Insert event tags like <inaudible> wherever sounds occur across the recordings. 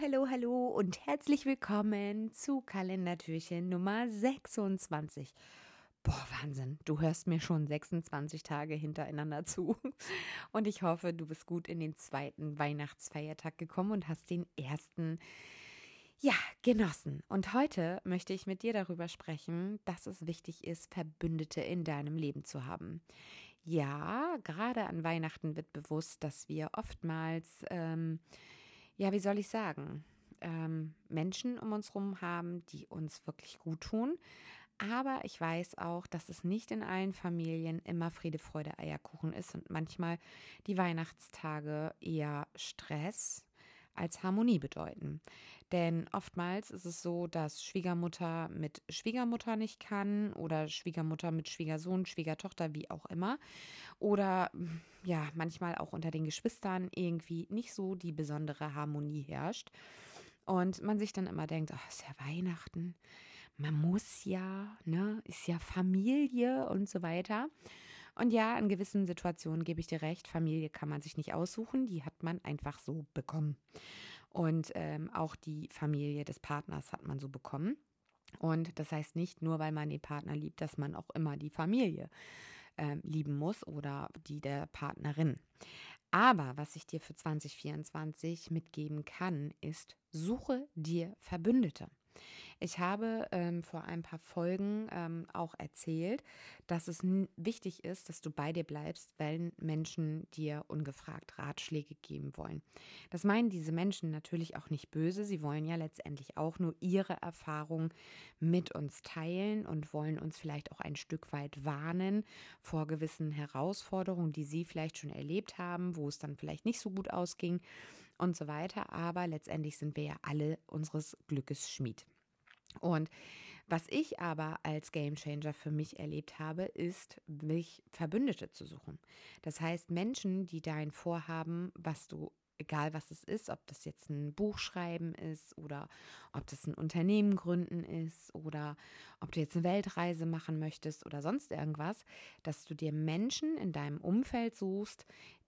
hallo, hallo und herzlich willkommen zu Kalendertürchen Nummer 26. Boah, Wahnsinn, du hörst mir schon 26 Tage hintereinander zu. <laughs> Und ich hoffe, du bist gut in den zweiten Weihnachtsfeiertag gekommen und hast den ersten, ja, genossen. Und heute möchte ich mit dir darüber sprechen, dass es wichtig ist, Verbündete in deinem Leben zu haben. Ja, gerade an Weihnachten wird bewusst, dass wir oftmals, ähm, ja, wie soll ich sagen, ähm, Menschen um uns herum haben, die uns wirklich gut tun. Aber ich weiß auch, dass es nicht in allen Familien immer Friede, Freude, Eierkuchen ist und manchmal die Weihnachtstage eher Stress, als Harmonie bedeuten. Denn oftmals ist es so, dass Schwiegermutter mit Schwiegermutter nicht kann oder Schwiegermutter mit Schwiegersohn, Schwiegertochter, wie auch immer. Oder ja, manchmal auch unter den Geschwistern irgendwie nicht so die besondere Harmonie herrscht. Und man sich dann immer denkt, ach, ist ja Weihnachten, man muss ja, ne, ist ja Familie und so weiter. Und ja, in gewissen Situationen gebe ich dir recht, Familie kann man sich nicht aussuchen, die hat man einfach so bekommen. Und ähm, auch die Familie des Partners hat man so bekommen. Und das heißt nicht nur, weil man den Partner liebt, dass man auch immer die Familie äh, lieben muss oder die der Partnerin. Aber was ich dir für 2024 mitgeben kann, ist, suche dir Verbündete. Ich habe ähm, vor ein paar Folgen ähm, auch erzählt, dass es wichtig ist, dass du bei dir bleibst, wenn Menschen dir ungefragt Ratschläge geben wollen. Das meinen diese Menschen natürlich auch nicht böse. Sie wollen ja letztendlich auch nur ihre Erfahrungen mit uns teilen und wollen uns vielleicht auch ein Stück weit warnen vor gewissen Herausforderungen, die sie vielleicht schon erlebt haben, wo es dann vielleicht nicht so gut ausging und so weiter. Aber letztendlich sind wir ja alle unseres Glückes Schmied. Und was ich aber als Gamechanger für mich erlebt habe, ist, mich Verbündete zu suchen. Das heißt, Menschen, die dein Vorhaben, was du egal was es ist, ob das jetzt ein Buch schreiben ist oder ob das ein Unternehmen gründen ist oder ob du jetzt eine Weltreise machen möchtest oder sonst irgendwas, dass du dir Menschen in deinem Umfeld suchst,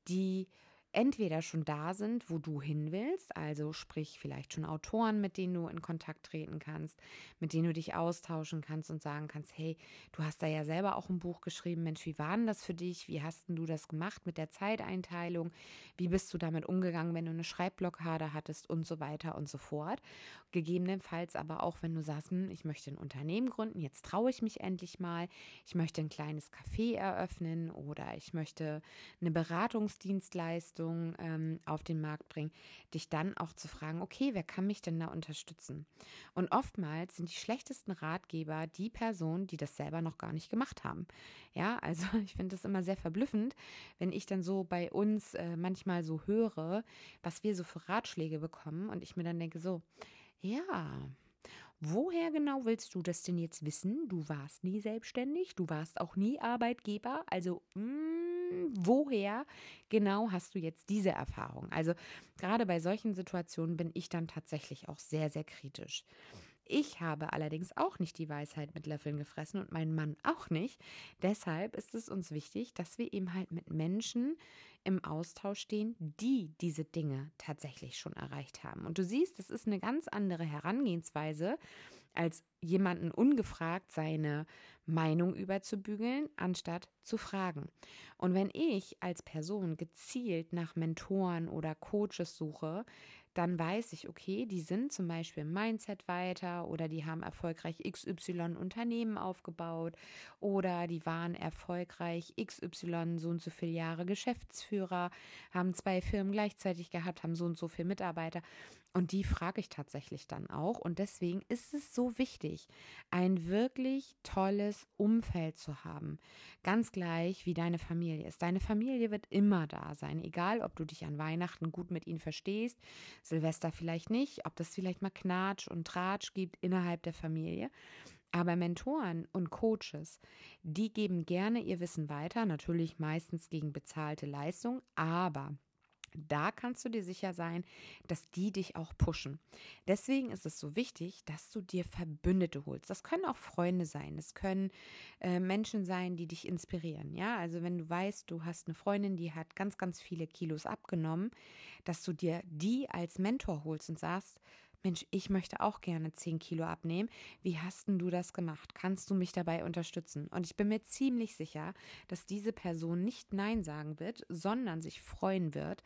die entweder schon da sind, wo du hin willst, also sprich vielleicht schon Autoren, mit denen du in Kontakt treten kannst, mit denen du dich austauschen kannst und sagen kannst, hey, du hast da ja selber auch ein Buch geschrieben, Mensch, wie war denn das für dich? Wie hast denn du das gemacht mit der Zeiteinteilung? Wie bist du damit umgegangen, wenn du eine Schreibblockade hattest und so weiter und so fort? Gegebenenfalls aber auch, wenn du sagst, hm, ich möchte ein Unternehmen gründen, jetzt traue ich mich endlich mal, ich möchte ein kleines Café eröffnen oder ich möchte eine Beratungsdienstleistung Leistungen ähm, auf den Markt bringen, dich dann auch zu fragen, okay, wer kann mich denn da unterstützen? Und oftmals sind die schlechtesten Ratgeber die Personen, die das selber noch gar nicht gemacht haben. Ja, also <laughs> ich finde das immer sehr verblüffend, wenn ich dann so bei uns äh, manchmal so höre, was wir so für Ratschläge bekommen und ich mir dann denke so, ja, Woher genau willst du das denn jetzt wissen? Du warst nie selbstständig, du warst auch nie Arbeitgeber. Also, mh, mm, woher genau hast du jetzt diese Erfahrung? Also, gerade bei solchen Situationen bin ich dann tatsächlich auch sehr, sehr kritisch. Ich habe allerdings auch nicht die Weisheit mit Löffeln gefressen und mein Mann auch nicht. Deshalb ist es uns wichtig, dass wir eben halt mit Menschen im Austausch stehen, die diese Dinge tatsächlich schon erreicht haben. Und du siehst, das ist eine ganz andere Herangehensweise, als jemanden ungefragt seine Meinung überzubügeln, anstatt zu fragen. Und wenn ich als Person gezielt nach Mentoren oder Coaches suche, dann weiß ich, okay, die sind zum Beispiel im Mindset weiter oder die haben erfolgreich XY Unternehmen aufgebaut oder die waren erfolgreich XY so und so viele Jahre Geschäftsführer, haben zwei Firmen gleichzeitig gehabt, haben so und so viele Mitarbeiter. Und die frage ich tatsächlich dann auch. Und deswegen ist es so wichtig, ein wirklich tolles Umfeld zu haben. Ganz gleich, wie deine Familie ist. Deine Familie wird immer da sein, egal ob du dich an Weihnachten gut mit ihnen verstehst, Silvester vielleicht nicht, ob das vielleicht mal Knatsch und Tratsch gibt innerhalb der Familie. Aber Mentoren und Coaches, die geben gerne ihr Wissen weiter, natürlich meistens gegen bezahlte Leistung, aber da kannst du dir sicher sein, dass die dich auch pushen. Deswegen ist es so wichtig, dass du dir Verbündete holst. Das können auch Freunde sein, es können äh, Menschen sein, die dich inspirieren. Ja, also wenn du weißt, du hast eine Freundin, die hat ganz, ganz viele Kilos abgenommen, dass du dir die als Mentor holst und sagst, Mensch, ich möchte auch gerne 10 Kilo abnehmen. Wie hast denn du das gemacht? Kannst du mich dabei unterstützen? Und ich bin mir ziemlich sicher, dass diese Person nicht Nein sagen wird, sondern sich freuen wird,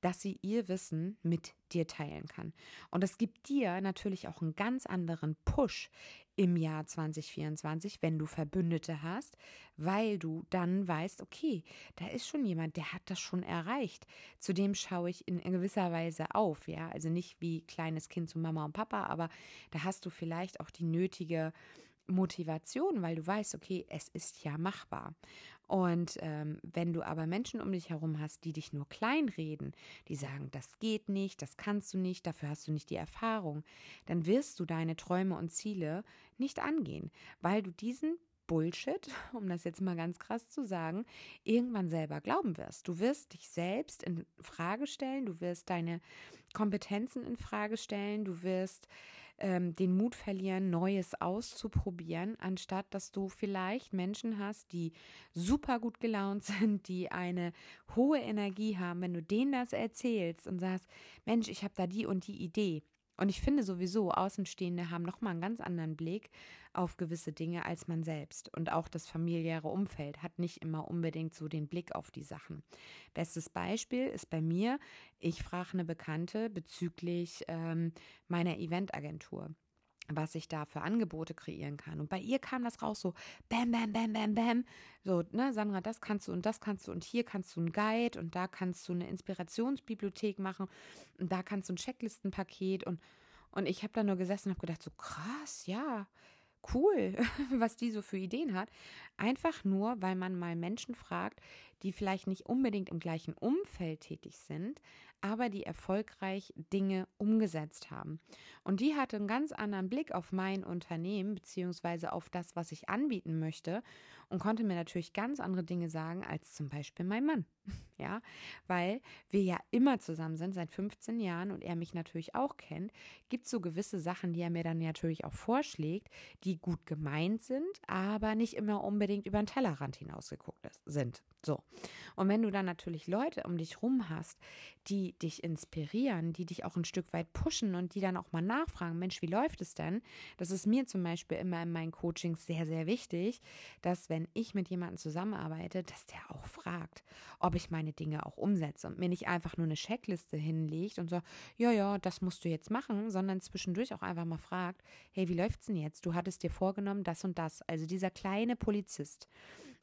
dass sie ihr Wissen mit dir teilen kann. Und das gibt dir natürlich auch einen ganz anderen Push im Jahr 2024, wenn du Verbündete hast, weil du dann weißt, okay, da ist schon jemand, der hat das schon erreicht. Zudem schaue ich in, gewisser Weise auf, ja, also nicht wie kleines Kind zu Mama und Papa, aber da hast du vielleicht auch die nötige Motivation, weil du weißt, okay, es ist ja machbar. Und ähm, wenn du aber Menschen um dich herum hast, die dich nur kleinreden, die sagen, das geht nicht, das kannst du nicht, dafür hast du nicht die Erfahrung, dann wirst du deine Träume und Ziele nicht angehen, weil du diesen Bullshit, <laughs> um das jetzt mal ganz krass zu sagen, irgendwann selber glauben wirst. Du wirst dich selbst in Frage stellen, du wirst deine Kompetenzen in Frage stellen, du wirst ähm, den Mut verlieren, Neues auszuprobieren, anstatt dass du vielleicht Menschen hast, die super gut gelaunt <laughs> sind, die eine hohe Energie haben, wenn du denen das erzählst und sagst, Mensch, ich habe da die und die Idee. Und ich finde sowieso, Außenstehende haben nochmal einen ganz anderen Blick auf gewisse Dinge als man selbst. Und auch das familiäre Umfeld hat nicht immer unbedingt so den Blick auf die Sachen. Bestes Beispiel ist bei mir, ich frage eine Bekannte bezüglich ähm, meiner Eventagentur was ich da für Angebote kreieren kann. Und bei ihr kam das raus so, bam, bam, bam, bam, bam. So, ne, Sandra, das kannst du und das kannst du und hier kannst du einen Guide und da kannst du eine Inspirationsbibliothek machen und da kannst du ein Checklistenpaket und, und ich habe da nur gesessen und habe gedacht, so krass, ja, cool, <laughs> was die so für Ideen hat. Einfach nur, weil man mal Menschen fragt, die vielleicht nicht unbedingt im gleichen Umfeld tätig sind, aber die erfolgreich Dinge umgesetzt haben. Und die hatte einen ganz anderen Blick auf mein Unternehmen beziehungsweise auf das, was ich anbieten möchte und konnte mir natürlich ganz andere Dinge sagen als zum Beispiel mein Mann. <laughs> Ja, weil wir ja immer zusammen sind seit 15 Jahren und er mich natürlich auch kennt, gibt es so gewisse Sachen, die er mir dann natürlich auch vorschlägt, die gut gemeint sind, aber nicht immer unbedingt über den Tellerrand hinausgeguckt sind. So. Und wenn du dann natürlich Leute um dich rum hast, die dich inspirieren, die dich auch ein Stück weit pushen und die dann auch mal nachfragen, Mensch, wie läuft es denn? Das ist mir zum Beispiel immer in meinen Coachings sehr, sehr wichtig, dass wenn ich mit jemandem zusammenarbeite, dass der auch fragt, ob ich meine Dinge auch umsetze und mir nicht einfach nur eine Checkliste hinlegt und so, ja, ja, das musst du jetzt machen, sondern zwischendurch auch einfach mal fragt, hey, wie läuft's denn jetzt? Du hattest dir vorgenommen, das und das. Also dieser kleine Polizist.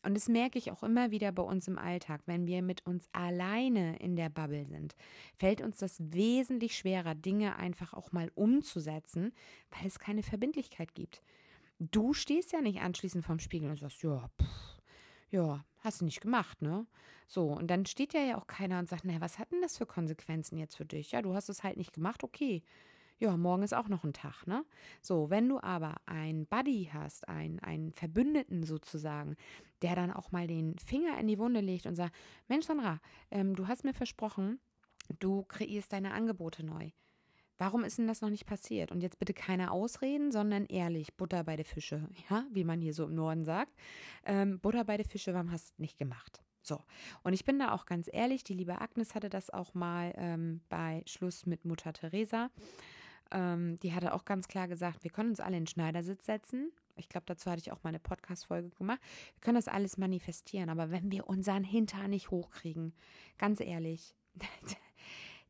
Und das merke ich auch immer wieder bei uns im Alltag. Wenn wir mit uns alleine in der Bubble sind, fällt uns das wesentlich schwerer, Dinge einfach auch mal umzusetzen, weil es keine Verbindlichkeit gibt. Du stehst ja nicht anschließend vorm Spiegel und sagst, ja, pff, ja, hast du nicht gemacht, ne? So, und dann steht ja ja auch keiner und sagt, naja, was hat denn das für Konsequenzen jetzt für dich? Ja, du hast es halt nicht gemacht, okay ja, morgen ist auch noch ein Tag, ne? So, wenn du aber einen Buddy hast, einen, einen Verbündeten sozusagen, der dann auch mal den Finger in die Wunde legt und sagt, Mensch, Sandra, ähm, du hast mir versprochen, du kreierst deine Angebote neu. Warum ist denn das noch nicht passiert? Und jetzt bitte keine Ausreden, sondern ehrlich, Butter bei der Fische, ja, wie man hier so im Norden sagt. Ähm, Butter bei der Fische, warum hast du nicht gemacht? So, und ich bin da auch ganz ehrlich, die liebe Agnes hatte das auch mal ähm, bei Schluss mit Mutter Teresa ähm, die hatte auch ganz klar gesagt, wir können uns alle in den Schneidersitz setzen. Ich glaube, dazu hatte ich auch mal eine Podcast-Folge gemacht. Wir können das alles manifestieren, aber wenn wir unseren Hintern nicht hochkriegen, ganz ehrlich, <laughs>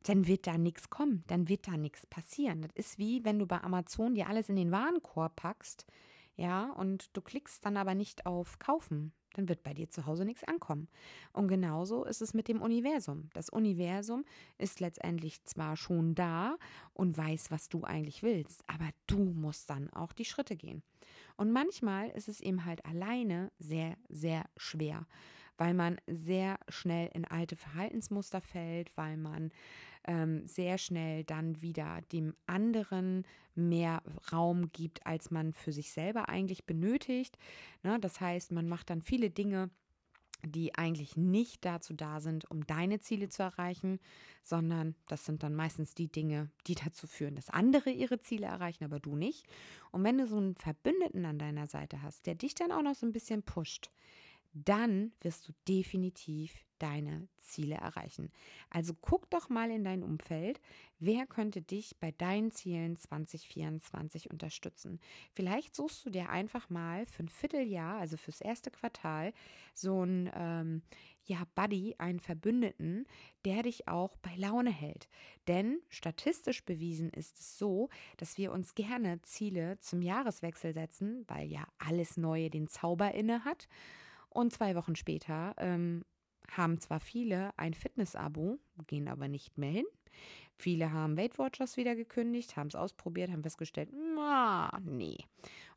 dann wird da nichts kommen, dann wird da nichts passieren. Das ist wie, wenn du bei Amazon dir alles in den Warenkorb packst, ja, und du klickst dann aber nicht auf Kaufen dann wird bei dir zu Hause nichts ankommen. Und genauso ist es mit dem Universum. Das Universum ist letztendlich zwar schon da und weiß, was du eigentlich willst, aber du musst dann auch die Schritte gehen. Und manchmal ist es eben halt alleine sehr, sehr schwer, weil man sehr schnell in alte Verhaltensmuster fällt, weil man ähm, sehr schnell dann wieder dem anderen mehr Raum gibt, als man für sich selber eigentlich benötigt. Ne? Das heißt, man macht dann viele Dinge, die eigentlich nicht dazu da sind, um deine Ziele zu erreichen, sondern das sind dann meistens die Dinge, die dazu führen, dass andere ihre Ziele erreichen, aber du nicht. Und wenn du so einen Verbündeten an deiner Seite hast, der dich dann auch noch so ein bisschen pusht, dann wirst du definitiv deine Ziele erreichen. Also guck doch mal in dein Umfeld, wer könnte dich bei deinen Zielen 2024 unterstützen. Vielleicht suchst du dir einfach mal für ein Vierteljahr, also fürs erste Quartal, so ein ähm, ja, Buddy, einen Verbündeten, der dich auch bei Laune hält. Denn statistisch bewiesen ist es so, dass wir uns gerne Ziele zum Jahreswechsel setzen, weil ja alles Neue den Zauber inne hat. Und zwei Wochen später ähm, haben zwar viele ein Fitness-Abo, gehen aber nicht mehr hin. Viele haben Weight Watchers wieder gekündigt, haben es ausprobiert, haben festgestellt, na, nee.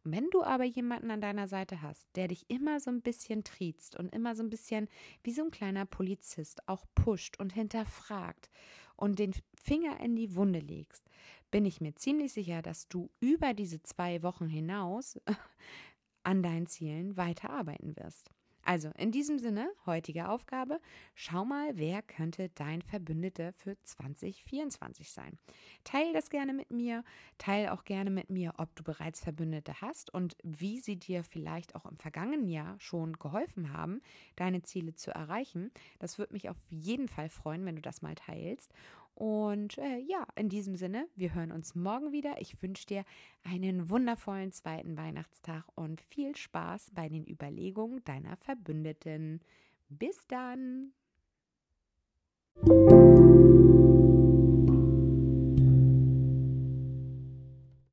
Und wenn du aber jemanden an deiner Seite hast, der dich immer so ein bisschen triezt und immer so ein bisschen wie so ein kleiner Polizist auch pusht und hinterfragt und den Finger in die Wunde legst, bin ich mir ziemlich sicher, dass du über diese zwei Wochen hinaus <laughs> an deinen Zielen weiterarbeiten wirst. Also in diesem Sinne, heutige Aufgabe, schau mal, wer könnte dein Verbündeter für 2024 sein. Teil das gerne mit mir, teil auch gerne mit mir, ob du bereits Verbündete hast und wie sie dir vielleicht auch im vergangenen Jahr schon geholfen haben, deine Ziele zu erreichen. Das würde mich auf jeden Fall freuen, wenn du das mal teilst. Und äh, ja, in diesem Sinne, wir hören uns morgen wieder. Ich wünsche dir einen wundervollen zweiten Weihnachtstag und viel Spaß bei den Überlegungen deiner Verbündeten. Bis dann!